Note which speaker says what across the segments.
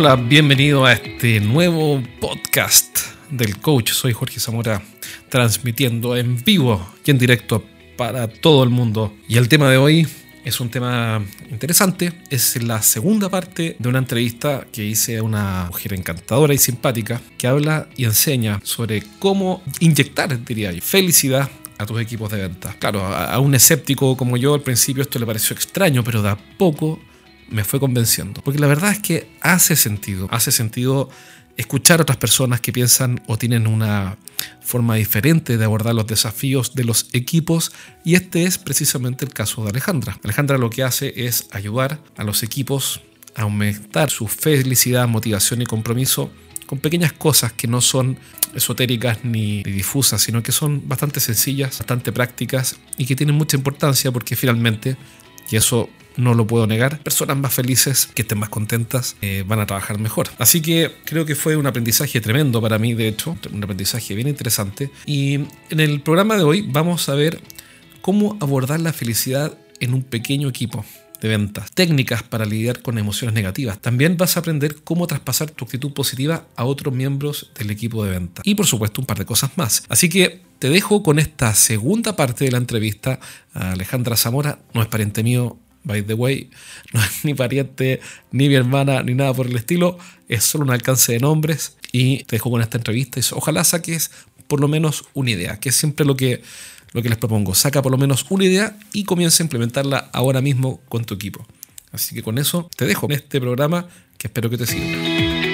Speaker 1: Hola, bienvenido a este nuevo podcast del coach. Soy Jorge Zamora, transmitiendo en vivo y en directo para todo el mundo. Y el tema de hoy es un tema interesante. Es la segunda parte de una entrevista que hice a una mujer encantadora y simpática que habla y enseña sobre cómo inyectar, diría yo, felicidad a tus equipos de venta. Claro, a un escéptico como yo al principio esto le pareció extraño, pero de a poco me fue convenciendo. Porque la verdad es que hace sentido, hace sentido escuchar a otras personas que piensan o tienen una forma diferente de abordar los desafíos de los equipos y este es precisamente el caso de Alejandra. Alejandra lo que hace es ayudar a los equipos a aumentar su felicidad, motivación y compromiso con pequeñas cosas que no son esotéricas ni difusas, sino que son bastante sencillas, bastante prácticas y que tienen mucha importancia porque finalmente, y eso no lo puedo negar. Personas más felices, que estén más contentas, eh, van a trabajar mejor. Así que creo que fue un aprendizaje tremendo para mí, de hecho, un aprendizaje bien interesante. Y en el programa de hoy vamos a ver cómo abordar la felicidad en un pequeño equipo de ventas, técnicas para lidiar con emociones negativas. También vas a aprender cómo traspasar tu actitud positiva a otros miembros del equipo de ventas. Y por supuesto un par de cosas más. Así que te dejo con esta segunda parte de la entrevista a Alejandra Zamora, no es pariente mío, by the way, no es ni pariente, ni mi hermana, ni nada por el estilo, es solo un alcance de nombres y te dejo con esta entrevista y ojalá saques por lo menos una idea, que es siempre lo que, lo que les propongo, saca por lo menos una idea y comienza a implementarla ahora mismo con tu equipo. Así que con eso te dejo en este programa que espero que te sirva.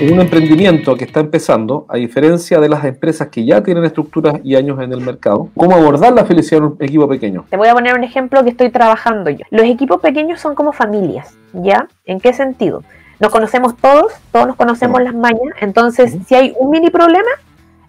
Speaker 1: Un emprendimiento que está empezando, a diferencia de las empresas que ya tienen estructuras y años en el mercado, ¿cómo abordar la felicidad en un equipo pequeño?
Speaker 2: Te voy a poner un ejemplo que estoy trabajando yo. Los equipos pequeños son como familias, ¿ya? ¿En qué sentido? Nos conocemos todos, todos nos conocemos las mañas, entonces si hay un mini problema,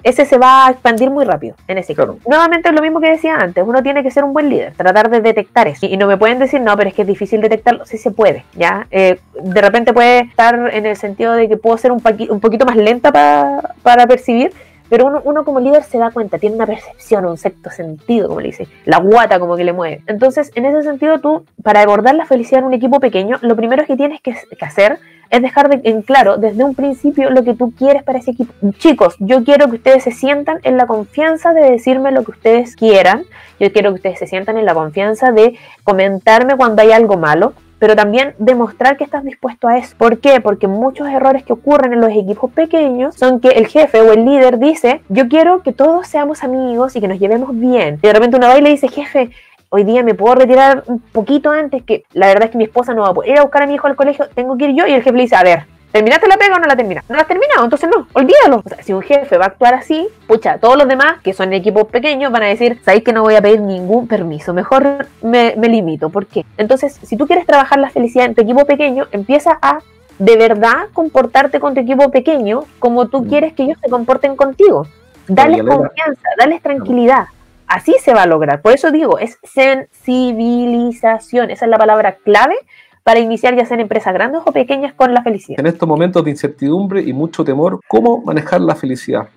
Speaker 2: ese se va a expandir muy rápido en ese equipo. Nuevamente es lo mismo que decía antes, uno tiene que ser un buen líder, tratar de detectar eso. Y, no me pueden decir, no, pero es que es difícil detectarlo, sí se puede, ¿ya? Eh, de repente puede estar en el sentido de que puedo ser un, un poquito más lenta para percibir, pero uno, uno, como líder se da cuenta, tiene una percepción, un sexto sentido, como le dice, la guata como que le mueve. Entonces, en ese sentido, tú, para abordar la felicidad en un equipo pequeño, lo primero que tienes que, que hacer es dejar de, en claro desde un principio lo que tú quieres para ese equipo. Chicos, yo quiero que ustedes se sientan en la confianza de decirme lo que ustedes quieran. Yo quiero que ustedes se sientan en la confianza de comentarme cuando hay algo malo, pero también demostrar que estás dispuesto a eso. ¿Por qué? Porque muchos errores que ocurren en los equipos pequeños son que el jefe o el líder dice, yo quiero que todos seamos amigos y que nos llevemos bien. Y de repente uno va y le dice, jefe, hoy día me puedo retirar un poquito antes, que la verdad es que mi esposa no va a poder ir a buscar a mi hijo al colegio, tengo que ir yo, y el jefe le dice, a ver, ¿terminaste la pega o no la terminaste? No la has terminado, entonces no, olvídalo. O sea, si un jefe va a actuar así, pucha, todos los demás, que son equipos pequeños, van a decir, sabéis que no voy a pedir ningún permiso, mejor me, me limito. ¿Por qué? Entonces, si tú quieres trabajar la felicidad en tu equipo pequeño, empieza a de verdad comportarte con tu equipo pequeño como tú mm. quieres que ellos se comporten contigo. Dales confianza, dales tranquilidad. Así se va a lograr. Por eso digo, es sensibilización. Esa es la palabra clave para iniciar ya sea en empresas grandes o pequeñas con la felicidad.
Speaker 1: En estos momentos de incertidumbre y mucho temor, ¿cómo manejar la felicidad?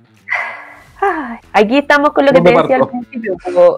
Speaker 2: aquí estamos con lo que te decía al principio,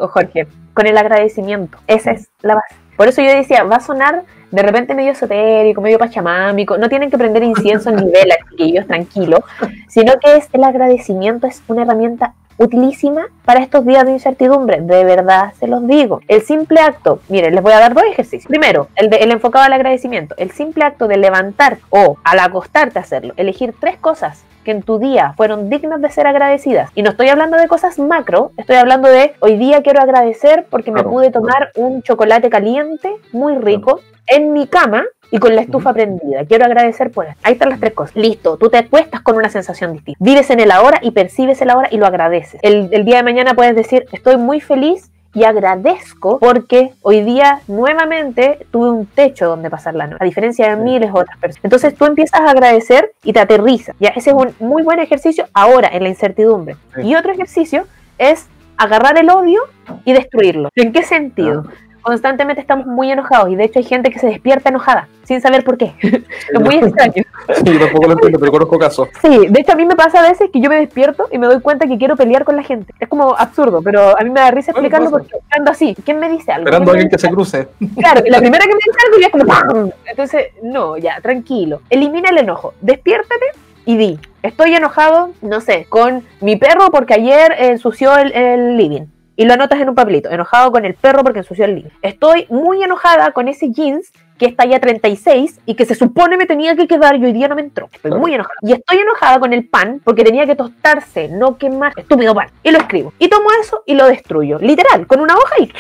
Speaker 2: Jorge, con el agradecimiento. Esa es la base. Por eso yo decía, va a sonar de repente medio esotérico, medio pachamámico, no tienen que prender incienso ni velas, chiquillos, tranquilo, sino que es el agradecimiento, es una herramienta utilísima para estos días de incertidumbre, de verdad se los digo. El simple acto, miren, les voy a dar dos ejercicios. Primero, el, de, el enfocado al agradecimiento. El simple acto de levantar o al acostarte a hacerlo, elegir tres cosas que en tu día fueron dignas de ser agradecidas. Y no estoy hablando de cosas macro, estoy hablando de hoy día quiero agradecer porque me pude tomar un chocolate caliente muy rico en mi cama y con la estufa prendida. Quiero agradecer por eso. Ahí están las tres cosas. Listo, tú te acuestas con una sensación distinta. Vives en el ahora y percibes el ahora y lo agradeces. El, el día de mañana puedes decir, estoy muy feliz y agradezco porque hoy día nuevamente tuve un techo donde pasar la noche, a diferencia de miles de otras personas. Entonces tú empiezas a agradecer y te aterrizas. Ya, ese es un muy buen ejercicio ahora en la incertidumbre. Y otro ejercicio es agarrar el odio y destruirlo. ¿En qué sentido? Constantemente estamos muy enojados y de hecho hay gente que se despierta enojada sin saber por qué. es muy extraño.
Speaker 1: Sí, tampoco lo entiendo, pero conozco casos.
Speaker 2: Sí, de hecho a mí me pasa a veces que yo me despierto y me doy cuenta que quiero pelear con la gente. Es como absurdo, pero a mí me da risa explicarlo porque ando así. ¿Quién me dice algo?
Speaker 1: Esperando a alguien que se cruce.
Speaker 2: Claro, la primera que me dice algo ya es como ¡pam! Entonces, no, ya, tranquilo. Elimina el enojo. Despiértate y di, estoy enojado, no sé, con mi perro porque ayer ensució el, el living y lo anotas en un papelito. Enojado con el perro porque ensució el living. Estoy muy enojada con ese jeans que está ya 36 y que se supone me tenía que quedar y hoy día no me entró. Estoy muy enojada. Y estoy enojada con el pan porque tenía que tostarse, no quemar. Estúpido pan. Y lo escribo. Y tomo eso y lo destruyo. Literal, con una hoja y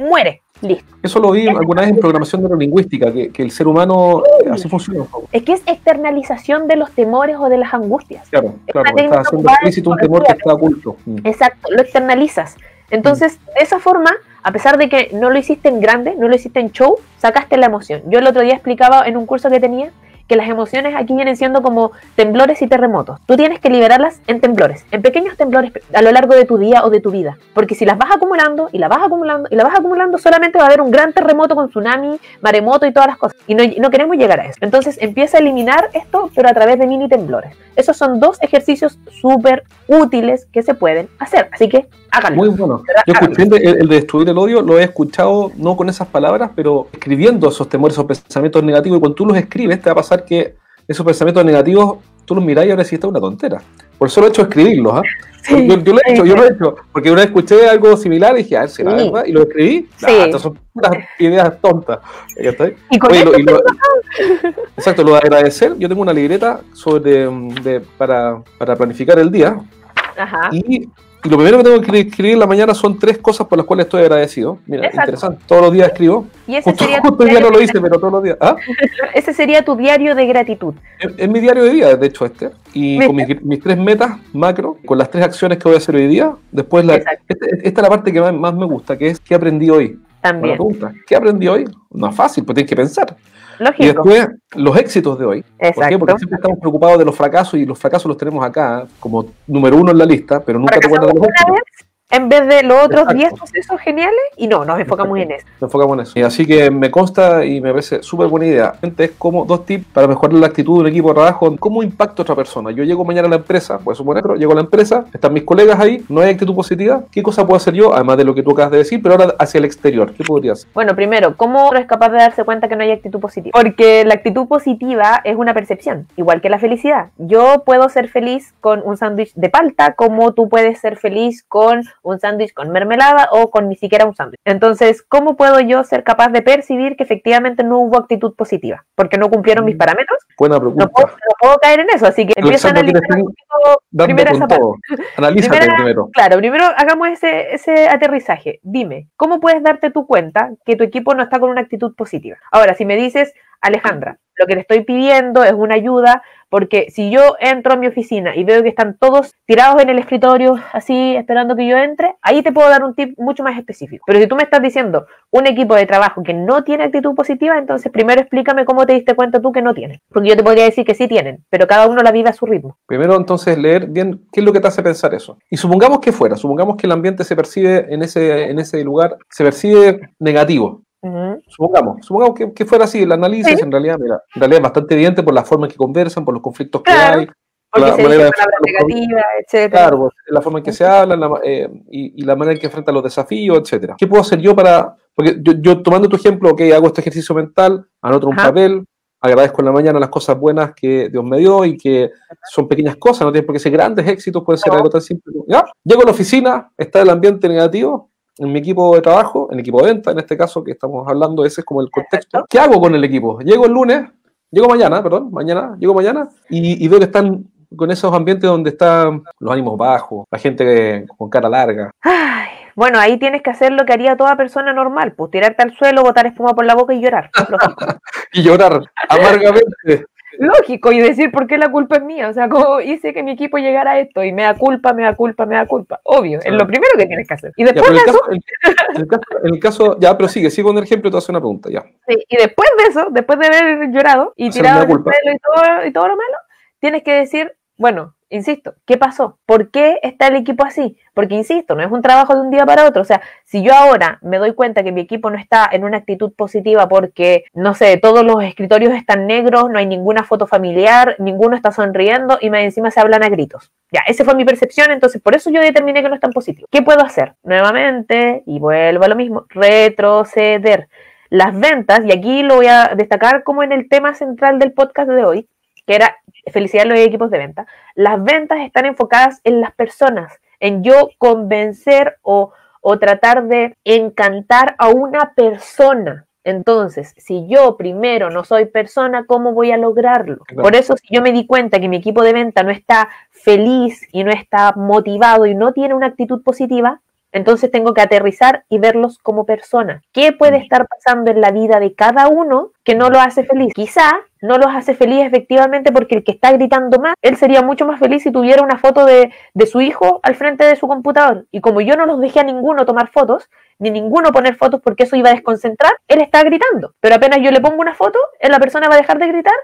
Speaker 2: muere. Listo.
Speaker 1: Eso lo vi alguna vez en programación neurolingüística, que, que el ser humano así funciona.
Speaker 2: Es que es externalización de los temores o de las angustias.
Speaker 1: Claro, claro, está haciendo explícito un temor que está oculto. Mm.
Speaker 2: Exacto, lo externalizas. Entonces, de esa forma, a pesar de que no lo hiciste en grande, no lo hiciste en show, sacaste la emoción. Yo el otro día explicaba en un curso que tenía que las emociones aquí vienen siendo como temblores y terremotos. Tú tienes que liberarlas en temblores, en pequeños temblores a lo largo de tu día o de tu vida. Porque si las vas acumulando y las vas acumulando y las vas acumulando, solamente va a haber un gran terremoto con tsunami, maremoto y todas las cosas. Y no, no queremos llegar a eso. Entonces empieza a eliminar esto, pero a través de mini temblores. Esos son dos ejercicios súper útiles que se pueden hacer. Así que háganlo.
Speaker 1: Muy bueno. Yo escuché el, el, de destruir el odio, lo he escuchado no con esas palabras, pero escribiendo esos temores, esos pensamientos negativos. Y cuando tú los escribes, te va a pasar que esos pensamientos negativos tú los mirás y ahora sí está una tontera. Por eso lo he hecho escribirlos. Sí, yo, yo, lo he hecho, yo lo he hecho, porque una vez escuché algo similar y dije, a ver, ¿será sí. verdad? Y lo escribí. Nah, estas son puras ideas tontas.
Speaker 2: ¿Y con Oye, lo, y lo,
Speaker 1: exacto, lo de agradecer. Yo tengo una libreta sobre, de, para, para planificar el día.
Speaker 2: Ajá.
Speaker 1: Y y lo primero que tengo que escribir en la mañana son tres cosas por las cuales estoy agradecido. Mira,
Speaker 2: Exacto.
Speaker 1: interesante. Todos los días escribo.
Speaker 2: Y ese
Speaker 1: justo,
Speaker 2: sería
Speaker 1: justo día no lo hice, pero todos los días. ¿Ah?
Speaker 2: ese sería tu diario de gratitud.
Speaker 1: Es, es, mi diario de día, de hecho, este. Y ¿Viste? con mis, mis, tres metas macro, con las tres acciones que voy a hacer hoy día. Después, la, esta, esta, es la parte que más, más, me gusta, que es ¿qué aprendí hoy?
Speaker 2: También.
Speaker 1: Pregunta, ¿Qué aprendí hoy? No es fácil, pues tienes que pensar.
Speaker 2: Lógico.
Speaker 1: Y después, los éxitos de hoy.
Speaker 2: Exacto.
Speaker 1: ¿Por qué? Porque siempre estamos preocupados de los fracasos y los fracasos los tenemos acá como número uno en la lista, pero nunca te acuerdas de los éxitos
Speaker 2: en vez de los otros 10 procesos geniales y no, nos enfocamos en eso.
Speaker 1: Nos enfocamos en eso. Y así que me consta y me parece súper buena idea. Gente, es como dos tips para mejorar la actitud de un equipo de trabajo. ¿Cómo impacta a otra persona? Yo llego mañana a la empresa, pues suponer, llego a la empresa, están mis colegas ahí, no hay actitud positiva. ¿Qué cosa puedo hacer yo? Además de lo que tú acabas de decir, pero ahora hacia el exterior. ¿Qué podría hacer?
Speaker 2: Bueno, primero, ¿cómo es capaz de darse cuenta que no hay actitud positiva? Porque la actitud positiva es una percepción, igual que la felicidad. Yo puedo ser feliz con un sándwich de palta, como tú puedes ser feliz con un sándwich con mermelada o con ni siquiera un sándwich. Entonces, ¿cómo puedo yo ser capaz de percibir que efectivamente no hubo actitud positiva? Porque no cumplieron mis parámetros.
Speaker 1: Buena pregunta.
Speaker 2: No puedo, no puedo caer en eso, así que empiezo a analizar primero esa parte.
Speaker 1: Analízate
Speaker 2: Primera,
Speaker 1: primero.
Speaker 2: Claro, primero hagamos ese, ese aterrizaje. Dime, ¿cómo puedes darte tu cuenta que tu equipo no está con una actitud positiva? Ahora, si me dices, Alejandra, lo que le estoy pidiendo es una ayuda porque si yo entro a mi oficina y veo que están todos tirados en el escritorio, así, esperando que yo entre, ahí te puedo dar un tip mucho más específico. Pero si tú me estás diciendo un equipo de trabajo que no tiene actitud positiva, entonces primero explícame cómo te diste cuenta tú que no tienen. Porque yo te podría decir que sí tienen, pero cada uno la vive a su ritmo.
Speaker 1: Primero entonces leer bien qué es lo que te hace pensar eso. Y supongamos que fuera, supongamos que el ambiente se percibe en ese, en ese lugar, se percibe negativo.
Speaker 2: Uh -huh.
Speaker 1: Supongamos, supongamos que, que, fuera así el análisis, ¿Sí? en realidad, mira, en realidad es bastante evidente por la forma en que conversan, por los conflictos
Speaker 2: claro,
Speaker 1: que hay.
Speaker 2: Porque
Speaker 1: la
Speaker 2: se
Speaker 1: manera
Speaker 2: dice palabras negativas, etc.
Speaker 1: Claro, la forma en que se hablan la, eh, y, y, la manera en que enfrentan los desafíos, etcétera. ¿Qué puedo hacer yo para.? Porque yo, yo tomando tu ejemplo, ok, hago este ejercicio mental, anoto un
Speaker 2: Ajá.
Speaker 1: papel, agradezco en la mañana las cosas buenas que Dios me dio y que son pequeñas cosas, no tienen por qué ser grandes éxitos, puede ser
Speaker 2: No.
Speaker 1: algo tan simple. ¿Ya? Llego a la oficina, está el ambiente negativo, en mi equipo de trabajo, en el equipo de venta, en este caso que estamos hablando, ese es como el contexto. ¿Qué hago con el equipo? Llego el lunes, llego mañana, perdón, mañana, llego mañana y, y veo que están con esos ambientes donde están los ánimos bajos, la gente con cara larga.
Speaker 2: Ay, bueno, ahí tienes que hacer lo que haría toda persona normal, pues tirarte al suelo, botar espuma por la boca y llorar.
Speaker 1: Y llorar amargamente.
Speaker 2: Lógico, y decir por qué la culpa es mía. O sea, como hice que mi equipo llegara a esto y me da culpa, me da culpa, me da culpa. Obvio, es lo primero que tienes que hacer. Y después de eso,
Speaker 1: el- caso- en el caso, ya, pero sigue, sigue con el ejemplo y te hace una pregunta, ya.
Speaker 2: sí, y después de eso, después de haber llorado y tirado el suelo y todo, y todo lo malo, tienes que decir, bueno, insisto, ¿qué pasó? ¿Por qué está el equipo así? Porque, insisto, no es un trabajo de un día para otro. O sea, si yo ahora me doy cuenta que mi equipo no está en una actitud positiva porque, no sé, todos los escritorios están negros, no hay ninguna foto familiar, ninguno está sonriendo y encima se hablan a gritos. Ya, esa fue mi percepción, entonces por eso yo determiné que no están positivos. ¿Qué puedo hacer? Nuevamente, y vuelvo a lo mismo, retroceder. Las ventas, y aquí lo voy a destacar como en el tema central del podcast de hoy, que era felicidad en los equipos de venta, las ventas están enfocadas en las personas, en yo convencer o, o tratar de encantar a una persona. Entonces, si yo primero no soy persona, ¿cómo voy a lograrlo? Por eso, si yo me di cuenta que mi equipo de venta no está feliz y no está motivado y no tiene una actitud positiva, entonces tengo que aterrizar y verlos como personas. ¿Qué puede mm. estar pasando en la vida de cada uno que no lo hace feliz? Quizá no los hace feliz efectivamente porque el que está gritando más, él sería mucho más feliz si tuviera una foto de, de, su hijo al frente de su computador. Y como yo no los dejé a ninguno tomar fotos, ni ninguno poner fotos porque eso iba a desconcentrar, él está gritando. Pero apenas yo le pongo una foto, la persona va a dejar de gritar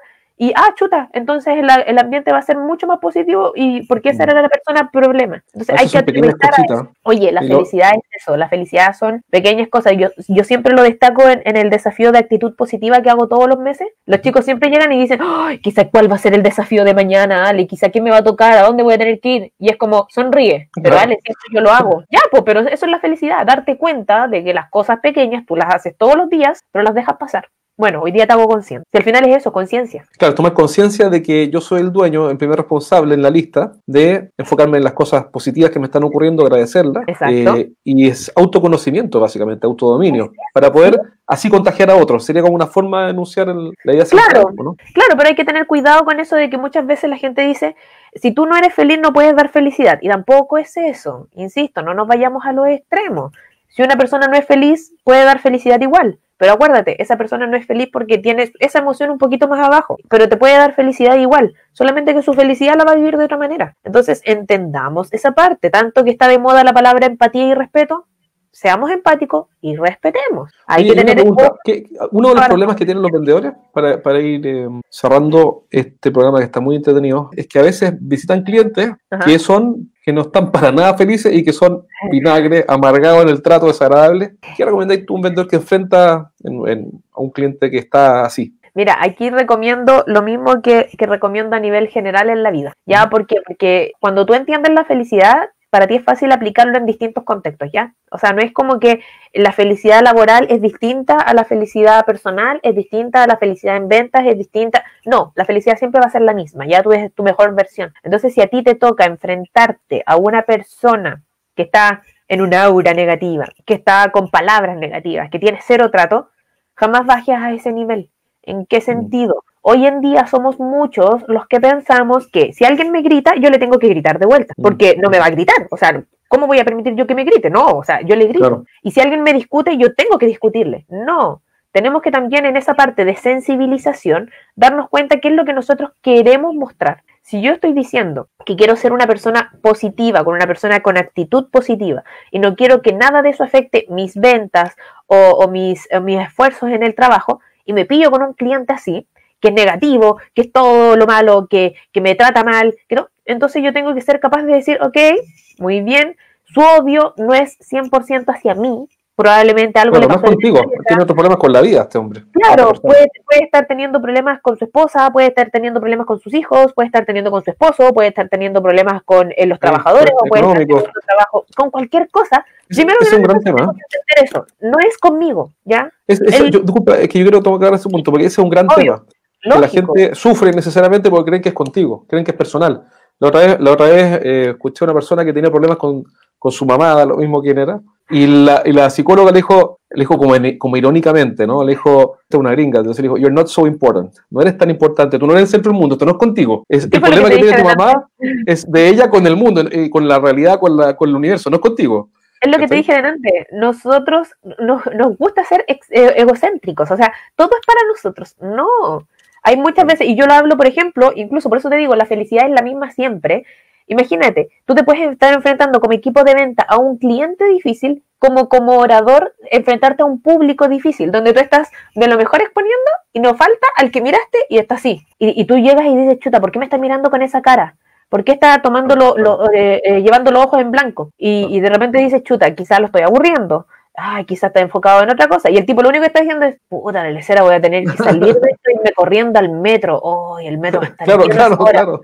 Speaker 2: y, ah, chuta, entonces el, ambiente va a ser mucho más positivo y porque esa era la persona problema. Entonces hay que aterrizar Oye, la felicidad es eso, la felicidad son pequeñas cosas. Yo, yo siempre lo destaco en, el desafío de actitud positiva que hago todos los meses. Los chicos siempre llegan y dicen, ay, quizá cuál va a ser el desafío de mañana, Ale, quizá quién me va a tocar, a dónde voy a tener que ir. Y es como, sonríe, pero Ale, siempre yo lo hago. Ya, pues, pero eso es la felicidad, darte cuenta de que las cosas pequeñas tú las haces todos los días, pero las dejas pasar. Bueno, hoy día te hago conciencia. Si al final es eso, conciencia.
Speaker 1: Claro, tomar conciencia de que yo soy el dueño, el primer responsable en la lista, de enfocarme en las cosas positivas que me están ocurriendo, agradecerlas. Exacto. Eh, y es autoconocimiento, básicamente, autodominio, para poder así contagiar a otros. Sería como una forma de enunciar la idea
Speaker 2: claro, Claro, pero hay que tener cuidado con eso de que muchas veces la gente dice, si tú no eres feliz no puedes dar felicidad. Y tampoco es eso. Insisto, no nos vayamos a los extremos. Si una persona no es feliz, puede dar felicidad igual. Pero acuérdate, esa persona no es feliz porque tiene esa emoción un poquito más abajo, pero te puede dar felicidad igual, solamente que su felicidad la va a vivir de otra manera. Entonces, entendamos esa parte, tanto que está de moda la palabra empatía y respeto, seamos empáticos y respetemos. Hay que tener
Speaker 1: uno de los problemas que tienen los vendedores, para, ir eh, cerrando este programa que está muy entretenido, es que a veces visitan clientes que son que no están para nada felices y que son vinagre, amargados en el trato desagradable. ¿Qué recomendáis tú un vendedor que enfrenta a un cliente que está así?
Speaker 2: Mira, aquí recomiendo lo mismo que, que, recomiendo a nivel general en la vida. ¿Ya? ¿Por Porque cuando tú entiendes la felicidad, para ti es fácil aplicarlo en distintos contextos, ¿ya? O sea, no es como que la felicidad laboral es distinta a la felicidad personal, es distinta a la felicidad en ventas, es distinta. No, la felicidad siempre va a ser la misma, ya tú eres tu mejor versión. Entonces, si a ti te toca enfrentarte a una persona que está en una aura negativa, que está con palabras negativas, que tiene cero trato, jamás bajes a ese nivel. ¿En qué mm. sentido? Hoy en día somos muchos los que pensamos que si alguien me grita, yo le tengo que gritar de vuelta, mm. porque no me va a gritar. O sea, ¿cómo voy a permitir yo que me grite? No, o sea, yo le grito. Y si alguien me discute, yo tengo que discutirle. No. Tenemos que también en esa parte de sensibilización darnos cuenta qué es lo que nosotros queremos mostrar. Si yo estoy diciendo que quiero ser una persona positiva, con una persona con actitud positiva, y no quiero que nada de eso afecte mis ventas o, mis, mis esfuerzos en el trabajo, y me pillo con un cliente así, que es negativo, que es todo lo malo, que, que me trata mal, que no. Entonces yo tengo que ser capaz de decir, ok, muy bien, su odio no es 100% hacia mí, probablemente algo
Speaker 1: le pasó. No contigo, tiene otros problemas con la vida este hombre.
Speaker 2: Claro, puede, puede, estar teniendo problemas con su esposa, puede estar teniendo problemas con sus hijos, puede estar teniendo con su esposo, puede estar teniendo problemas con eh, los trabajadores, o puede estar teniendo trabajo con cualquier cosa. Primero
Speaker 1: es, un gran tema.
Speaker 2: Eso. No es conmigo, ¿ya?
Speaker 1: Es, yo, disculpa, es que yo quiero tomar ese punto, porque ese es un gran tema que la gente sufre necesariamente porque creen que es contigo, creen que es personal. La otra vez, la otra vez eh, escuché a una persona que tenía problemas con, con su mamá, lo mismo quién era, y la, y la psicóloga le dijo, le dijo como, como irónicamente, ¿no? Le dijo, esta es una gringa, entonces le dijo, you're not so important, no eres tan importante, tú no eres el centro del mundo, esto no es contigo. Es, el problema que, tiene tu mamá es de ella con el mundo, y con la realidad, con, la, con el universo, no es contigo.
Speaker 2: Es lo que te dije delante, nosotros nos, nos gusta ser eh, egocéntricos, o sea, todo es para nosotros, no. Hay muchas veces, y yo lo hablo, por ejemplo, incluso por eso te digo, la felicidad es la misma siempre. Imagínate, tú te puedes estar enfrentando como equipo de venta a un cliente difícil, como como orador, enfrentarte a un público difícil, donde tú estás de lo mejor exponiendo y no falta al que miraste y está así. Y, y tú llegas y dices, chuta, ¿por qué me estás mirando con esa cara? ¿Por qué está tomando lo, eh, eh, llevando los ojos en blanco? Y, de repente dices, chuta, quizás lo estoy aburriendo. Ay, quizás está enfocado en otra cosa. Y el tipo lo único que está diciendo es, puta, en la lecera voy a tener que salir de esto y me corriendo al metro. Oh, el metro está
Speaker 1: Claro, claro, claro.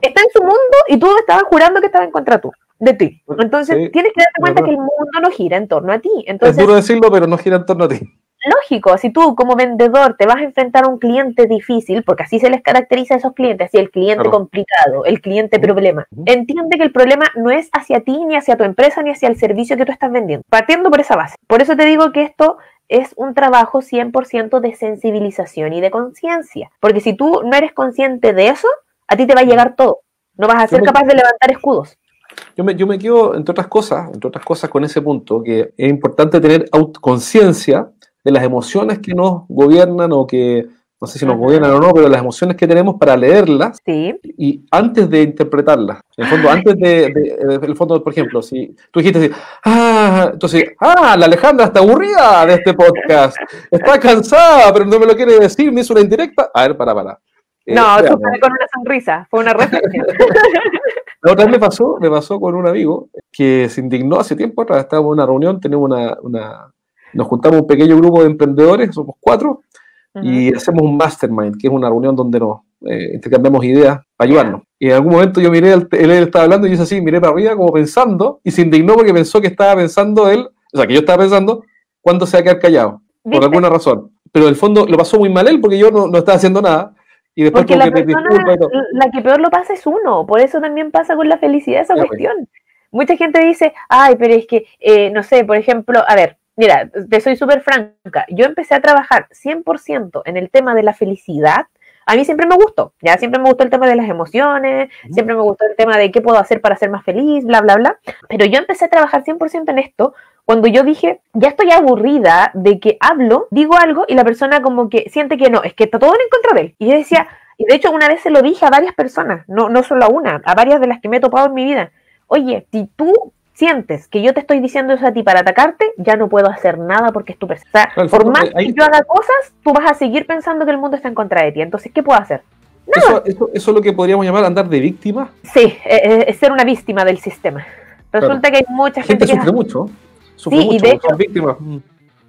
Speaker 2: Está en su mundo y tú estabas jurando que estaba en contra tú, de ti. Entonces tienes que darte cuenta que el mundo no gira en torno a ti. Entonces,
Speaker 1: es duro decirlo, pero no gira en torno a ti
Speaker 2: lógico, si tú como vendedor te vas a enfrentar a un cliente difícil, porque así se les caracteriza a esos clientes, así el cliente complicado, el cliente problema, entiende que el problema no es hacia ti, ni hacia tu empresa, ni hacia el servicio que tú estás vendiendo, partiendo por esa base. Por eso te digo que esto es un trabajo 100% de sensibilización y de conciencia, porque si tú no eres consciente de eso, a ti te va a llegar todo, no vas a ser capaz de levantar escudos.
Speaker 1: Yo me, yo me quedo, entre otras cosas, entre otras cosas, con ese punto, que es importante tener conciencia de las emociones que nos gobiernan o que, no sé si nos gobiernan o no, pero las emociones que tenemos para leerlas y antes de interpretarlas. En el fondo, antes de, de, el fondo, por ejemplo, si tú dijiste así, ah, entonces, ah, la Alejandra está aburrida de este podcast, está cansada, pero no me lo quiere decir, me hizo una indirecta. A ver, para, para.
Speaker 2: Eh, no, tú con una sonrisa, fue una referencia.
Speaker 1: La otra vez me pasó, me pasó con un amigo que se indignó hace tiempo atrás, estábamos en una reunión, tenemos una, una, nos juntamos un pequeño grupo de emprendedores, somos cuatro, y hacemos un mastermind, que es una reunión donde nos eh, intercambiamos ideas para ayudarnos. Y en algún momento yo miré, él, él estaba hablando y yo hice así, miré para arriba como pensando, y se indignó porque pensó que estaba pensando él, o sea, que yo estaba pensando, cuándo se va a quedar callado, por alguna razón. Pero en el fondo lo pasó muy mal él porque yo no, no estaba haciendo nada. Y después
Speaker 2: porque la, persona, la que peor lo pasa es uno, por eso también pasa con la felicidad esa pues. cuestión. Mucha gente dice, ay, pero es que, eh, no sé, por ejemplo, a ver, Mira, te soy súper franca. Yo empecé a trabajar 100% en el tema de la felicidad. A mí siempre me gustó, ya siempre me gustó el tema de las emociones, siempre me gustó el tema de qué puedo hacer para ser más feliz, bla, bla, bla. Pero yo empecé a trabajar 100% en esto cuando yo dije, ya estoy aburrida de que hablo, digo algo y la persona como que siente que no, es que está todo en contra de él. Y yo decía, y de hecho una vez se lo dije a varias personas, no, no solo a una, a varias de las que me he topado en mi vida. Oye, si tú sientes que yo te estoy diciendo eso a ti para atacarte, ya no puedo hacer nada porque es tu persona. O sea, por más que yo haga cosas, tú vas a seguir pensando que el mundo está en contra de ti. Entonces, ¿qué puedo hacer?
Speaker 1: Eso, eso, es lo que podríamos llamar andar de víctima.
Speaker 2: Sí, es, ser una víctima del sistema. Resulta que hay mucha gente,
Speaker 1: gente que sufre mucho. Sufre sí, mucho, y de hecho, víctimas. Mm.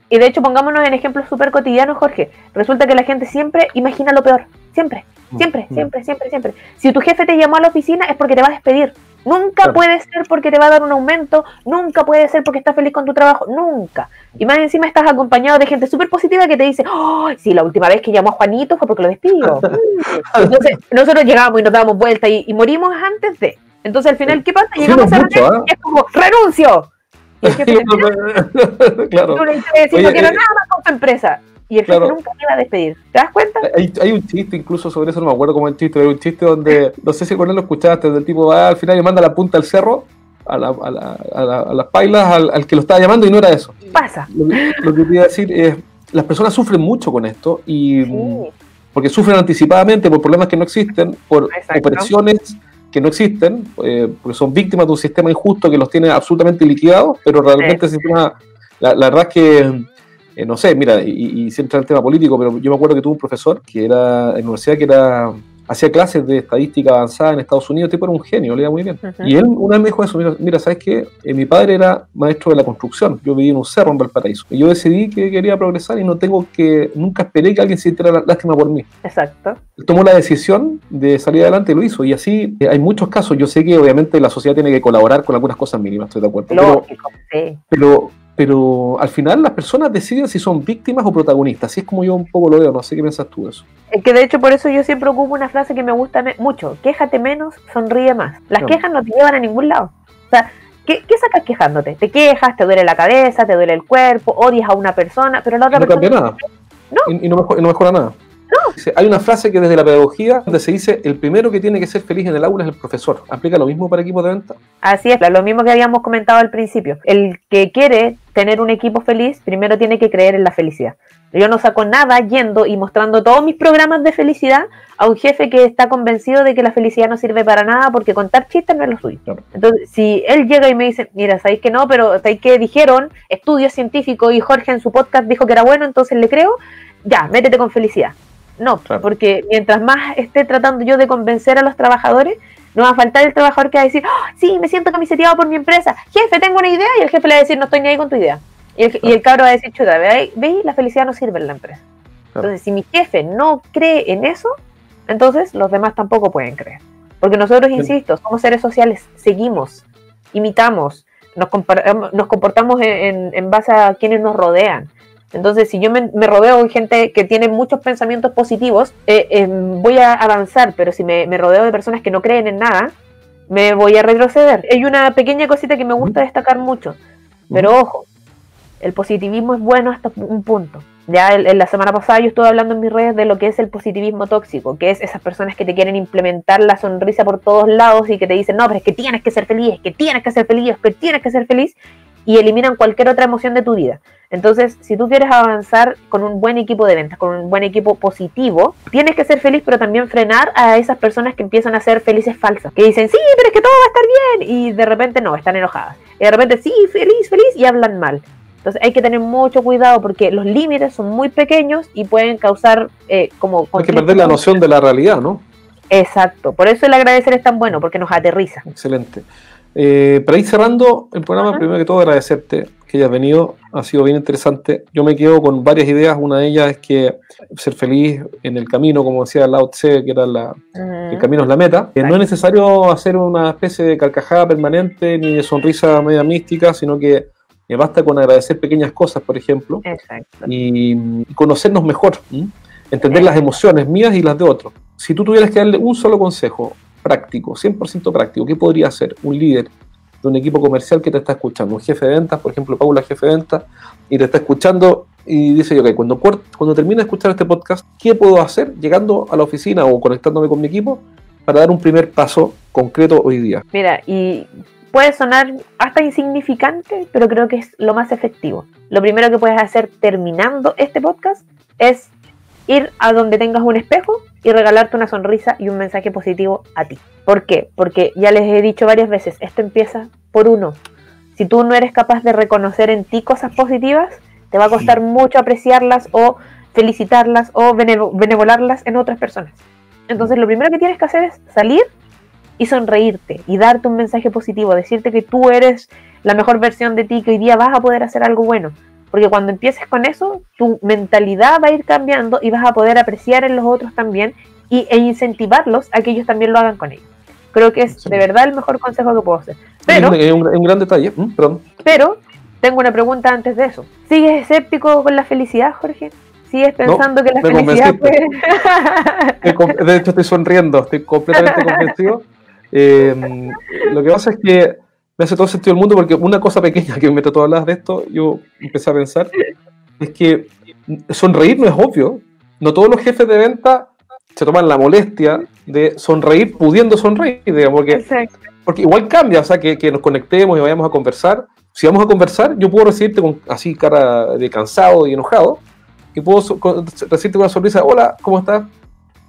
Speaker 2: Y de hecho, pongámonos en ejemplos súper cotidianos, Jorge. Resulta que la gente siempre imagina lo peor. Siempre, mm, siempre, mm. siempre, siempre, siempre. Si tu jefe te llamó a la oficina es porque te va a despedir. Nunca puede ser porque te va a dar un aumento, nunca puede ser porque estás feliz con tu trabajo, nunca. Y más encima estás acompañado de gente súper positiva que te dice, oh, sí, la última vez que llamó a Juanito fue porque lo despidió. Entonces, nosotros llegamos y nos damos vuelta y, morimos antes de. Entonces, al final, ¿qué pasa? Llegamos a mucho, ¿eh? y es como, renuncio. Y el jefe claro. Tú le dices, no quiero nada más con tu empresa. Y el jefe nunca me iba a despedir. ¿Te das cuenta?
Speaker 1: Hay, un chiste incluso sobre eso, no me acuerdo cómo es el chiste, hay un chiste donde, no sé si con él lo escuchaste, del tipo va al final y manda la punta al cerro, a, la, a, la, a, las pailas, al, que lo estaba llamando y no era eso.
Speaker 2: Pasa.
Speaker 1: Lo, que quería decir es, las personas sufren mucho con esto y porque sufren anticipadamente por problemas que no existen, por opresiones que no existen, eh, porque son víctimas de un sistema injusto que los tiene absolutamente liquidados, pero realmente el sistema, la, la verdad es que eh, no sé, mira, y, y, entrar el tema político, pero yo me acuerdo que tuve un profesor que era en la universidad que era hacía clases de estadística avanzada en Estados Unidos, tipo era un genio, le iba muy bien. Y él una vez me dijo eso, mira, ¿sabes qué? Eh, mi padre era maestro de la construcción, yo vivía en un cerro en Valparaíso, y yo decidí que quería progresar y no tengo que, nunca esperé que alguien sintiera lástima por mí.
Speaker 2: Exacto.
Speaker 1: Él tomó la decisión de salir adelante y lo hizo, y así eh, hay muchos casos, yo sé que obviamente la sociedad tiene que colaborar con algunas cosas mínimas, estoy de acuerdo.
Speaker 2: Lógico, sí.
Speaker 1: pero pero al final las personas deciden si son víctimas o protagonistas. Así es como yo un poco lo veo, no sé qué piensas tú de eso.
Speaker 2: Es que de hecho por eso yo siempre ocupo una frase que me gusta mucho, quéjate menos, sonríe más. Las quejas no te llevan a ningún lado. O sea, ¿qué, sacas quejándote? Te quejas, te duele la cabeza, te duele el cuerpo, odias a una persona, pero la otra
Speaker 1: no
Speaker 2: persona...
Speaker 1: Cambia nada. ¿No? Y, no mejora nada. Hay una frase que desde la pedagogía donde se dice el primero que tiene que ser feliz en el aula es el profesor. ¿Aplica lo mismo para equipos de venta?
Speaker 2: Así es, lo mismo que habíamos comentado al principio. El que quiere tener un equipo feliz, primero tiene que creer en la felicidad. Yo no saco nada yendo y mostrando todos mis programas de felicidad a un jefe que está convencido de que la felicidad no sirve para nada porque contar chistes no es lo suyo. Entonces, si él llega y me dice, mira, sabéis que no, pero sabéis que dijeron estudios científicos y Jorge en su podcast dijo que era bueno, entonces le creo, ya, métete con felicidad. No, porque mientras más esté tratando yo de convencer a los trabajadores, No va a faltar el trabajador que va a decir, ¡Ah, sí, me siento camiseteado por mi empresa. Jefe, tengo una idea. Y el jefe le va a decir, no estoy ni ahí con tu idea. Y el, y el cabro va a decir, chuta, ¿veis? La felicidad no sirve en la empresa. Entonces, si mi jefe no cree en eso, entonces los demás tampoco pueden creer. Porque nosotros, insisto, somos seres sociales, seguimos, imitamos, nos, nos comportamos en, base a quienes nos rodean. Entonces, si yo me, rodeo de gente que tiene muchos pensamientos positivos, eh, em, voy a avanzar, pero si me, rodeo de personas que no creen en nada, me voy a retroceder. Hay una pequeña cosita que me gusta destacar mucho, pero ojo, el positivismo es bueno hasta un punto. Ya en la semana pasada yo estuve hablando en mis redes de lo que es el positivismo tóxico, que es esas personas que te quieren implementar la sonrisa por todos lados y que te dicen, no, pero es que tienes que ser feliz, es que tienes que ser feliz, es que tienes que ser feliz, y eliminan cualquier otra emoción de tu vida. Entonces, si tú quieres avanzar con un buen equipo de ventas, con un buen equipo positivo, tienes que ser feliz, pero también frenar a esas personas que empiezan a ser felices falsas, que dicen, sí, pero es que todo va a estar bien, y de repente no, están enojadas. Y de repente, sí, feliz, feliz, y hablan mal. Entonces hay que tener mucho cuidado porque los límites son muy pequeños y pueden causar eh, como...
Speaker 1: Hay que perder la noción de la realidad, ¿no?
Speaker 2: Exacto, por eso el agradecer es tan bueno, porque nos aterriza.
Speaker 1: Excelente. Eh, para ir cerrando el programa, primero que todo agradecerte que hayas venido, ha sido bien interesante. Yo me quedo con varias ideas, una de ellas es que ser feliz en el camino, como decía Lao Tse, que era la, el camino es la meta. Que no es necesario hacer una especie de carcajada permanente ni de sonrisa media mística, sino que me basta con agradecer pequeñas cosas, por ejemplo, y, conocernos mejor, entender las emociones mías y las de otros. Si tú tuvieras que darle un solo consejo práctico, 100% práctico, ¿qué podría hacer un líder de un equipo comercial que te está escuchando? Un jefe de ventas, por ejemplo, Paula, jefe de ventas, y te está escuchando y dice, ok, cuando, cuando termine de escuchar este podcast, ¿qué puedo hacer llegando a la oficina o conectándome con mi equipo para dar un primer paso concreto hoy día?
Speaker 2: Mira, y puede sonar hasta insignificante, pero creo que es lo más efectivo. Lo primero que puedes hacer terminando este podcast es ir a donde tengas un espejo y regalarte una sonrisa y un mensaje positivo a ti. ¿Por qué? Porque ya les he dicho varias veces, esto empieza por uno. Si tú no eres capaz de reconocer en ti cosas positivas, te va a costar mucho apreciarlas o felicitarlas o benevolarlas en otras personas. Entonces lo primero que tienes que hacer es salir y sonreírte y darte un mensaje positivo, decirte que tú eres la mejor versión de ti, que hoy día vas a poder hacer algo bueno. Porque cuando empieces con eso, tu mentalidad va a ir cambiando y vas a poder apreciar en los otros también y, e incentivarlos a que ellos también lo hagan con ellos. Creo que es de verdad el mejor consejo que puedo hacer. Pero,
Speaker 1: es un, gran detalle,
Speaker 2: pero tengo una pregunta antes de eso. ¿Sigues escéptico con la felicidad, Jorge? ¿Sigues pensando que la felicidad puede...
Speaker 1: De hecho, estoy sonriendo, estoy completamente convencido eh, lo que pasa es que me hace todo sentido el mundo porque una cosa pequeña que me trató de hablar de esto, yo empecé a pensar, es que sonreír no es obvio. No todos los jefes de venta se toman la molestia de sonreír pudiendo sonreír, digamos, porque, porque igual cambia, o sea, que, que, nos conectemos y vayamos a conversar. Si vamos a conversar, yo puedo recibirte con así cara de cansado y enojado, y puedo recibirte con una sonrisa, hola, ¿cómo estás?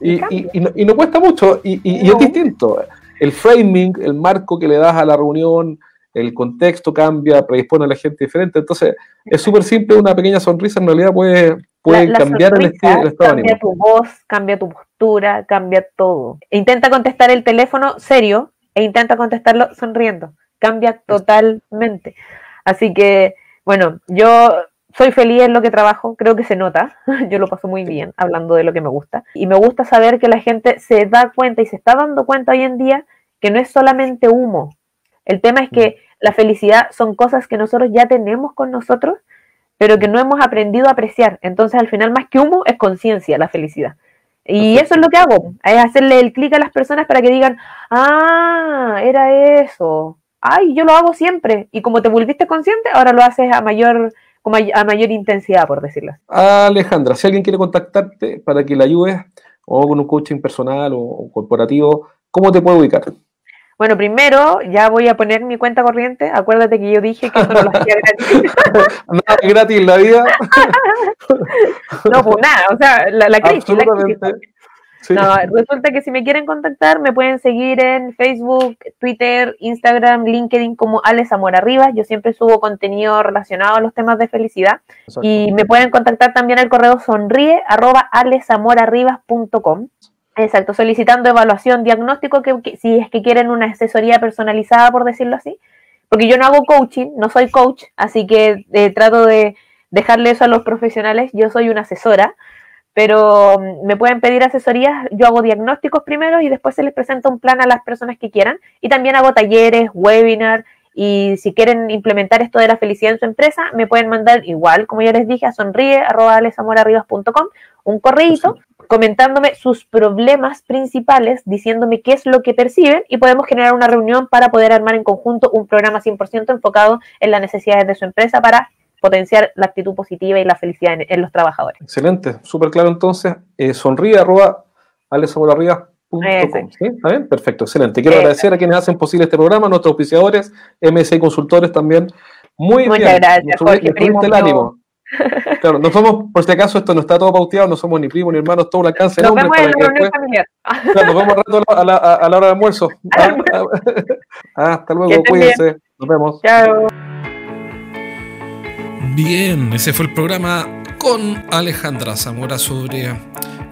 Speaker 1: Y, y, no, cuesta mucho, y, es distinto el framing, el marco que le das a la reunión, el contexto cambia, predispone a la gente diferente. Entonces, es súper simple, una pequeña sonrisa en realidad puede, puede cambiar el, estado, el
Speaker 2: Cambia tu voz, cambia tu postura, cambia todo. E intenta contestar el teléfono serio e intenta contestarlo sonriendo. Cambia totalmente. Así que, bueno, yo soy feliz en lo que trabajo, creo que se nota, yo lo paso muy bien hablando de lo que me gusta. Y me gusta saber que la gente se da cuenta y se está dando cuenta hoy en día que no es solamente humo. El tema es que mm. la felicidad son cosas que nosotros ya tenemos con nosotros, pero que no hemos aprendido a apreciar. Entonces, al final, más que humo, es conciencia la felicidad. Y eso es lo que hago, es hacerle el clic a las personas para que digan, ah, era eso. Ay, yo lo hago siempre. Y como te volviste consciente, ahora lo haces a mayor a mayor intensidad, por decirlo
Speaker 1: Alejandra, si alguien quiere contactarte para que le ayudes, o con un coaching personal o corporativo, ¿cómo te puede ubicar?
Speaker 2: Bueno, primero ya voy a poner mi cuenta corriente. Acuérdate que yo dije que eso no lo hacía gratis.
Speaker 1: nada gratis en la vida.
Speaker 2: no, pues nada, o sea, la, la crisis. La crisis. No, resulta que si me quieren contactar, me pueden seguir en Facebook, Twitter, Instagram, LinkedIn como Ale Zamora Rivas. Yo siempre subo contenido relacionado a los temas de felicidad. Y me pueden contactar también al correo sonríe arroba Exacto, solicitando evaluación, diagnóstico, que, si es que quieren una asesoría personalizada, por decirlo así. Porque yo no hago coaching, no soy coach, así que eh, trato de dejarle eso a los profesionales. Yo soy una asesora, pero mm, me pueden pedir asesorías. Yo hago diagnósticos primero y después se les presenta un plan a las personas que quieran. Y también hago talleres, webinars. Y si quieren implementar esto de la felicidad en su empresa, me pueden mandar igual, como ya les dije, a sonríe.com un correíto comentándome sus problemas principales, diciéndome qué es lo que perciben y podemos generar una reunión para poder armar en conjunto un programa 100% enfocado en las necesidades de su empresa para potenciar la actitud positiva y la felicidad en, los trabajadores.
Speaker 3: Excelente, súper claro entonces. Eh, sonríe arroba ¿Sí? ¿Está bien? Perfecto, excelente. Quiero agradecer a quienes hacen posible este programa, nuestros auspiciadores, MSI Consultores también. Muy
Speaker 2: Muchas
Speaker 3: bien.
Speaker 2: gracias, Jorge,
Speaker 3: el ánimo. Claro, no somos, por si acaso esto no está todo pauteado, no somos ni primos ni hermanos, todo un alcance
Speaker 2: Nos vemos en la reunión familiar.
Speaker 3: nos vemos rato a la, a, la, hora de almuerzo. Ah, hasta luego, cuídense. Nos vemos.
Speaker 2: Chao.
Speaker 1: Bien, ese fue el programa con Alejandra Zamora sobre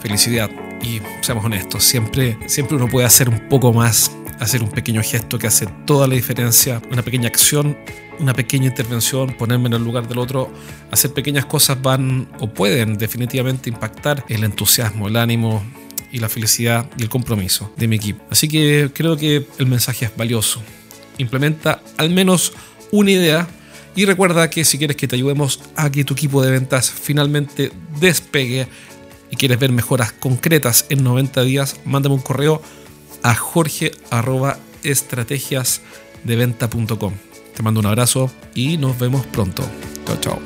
Speaker 1: felicidad. Y seamos honestos, siempre, siempre uno puede hacer un poco más, hacer un pequeño gesto que hace toda la diferencia, una pequeña acción una pequeña intervención, ponerme en el lugar del otro, hacer pequeñas cosas van o pueden definitivamente impactar el entusiasmo, el ánimo y la felicidad y el compromiso de mi equipo. Así que creo que el mensaje es valioso. Implementa al menos una idea y recuerda que si quieres que te ayudemos a que tu equipo de ventas finalmente despegue y quieres ver mejoras concretas en 90 días, mándame un correo a jorge.estrategiasdeventa.com. Te mando un abrazo y nos vemos pronto. Chao, chao.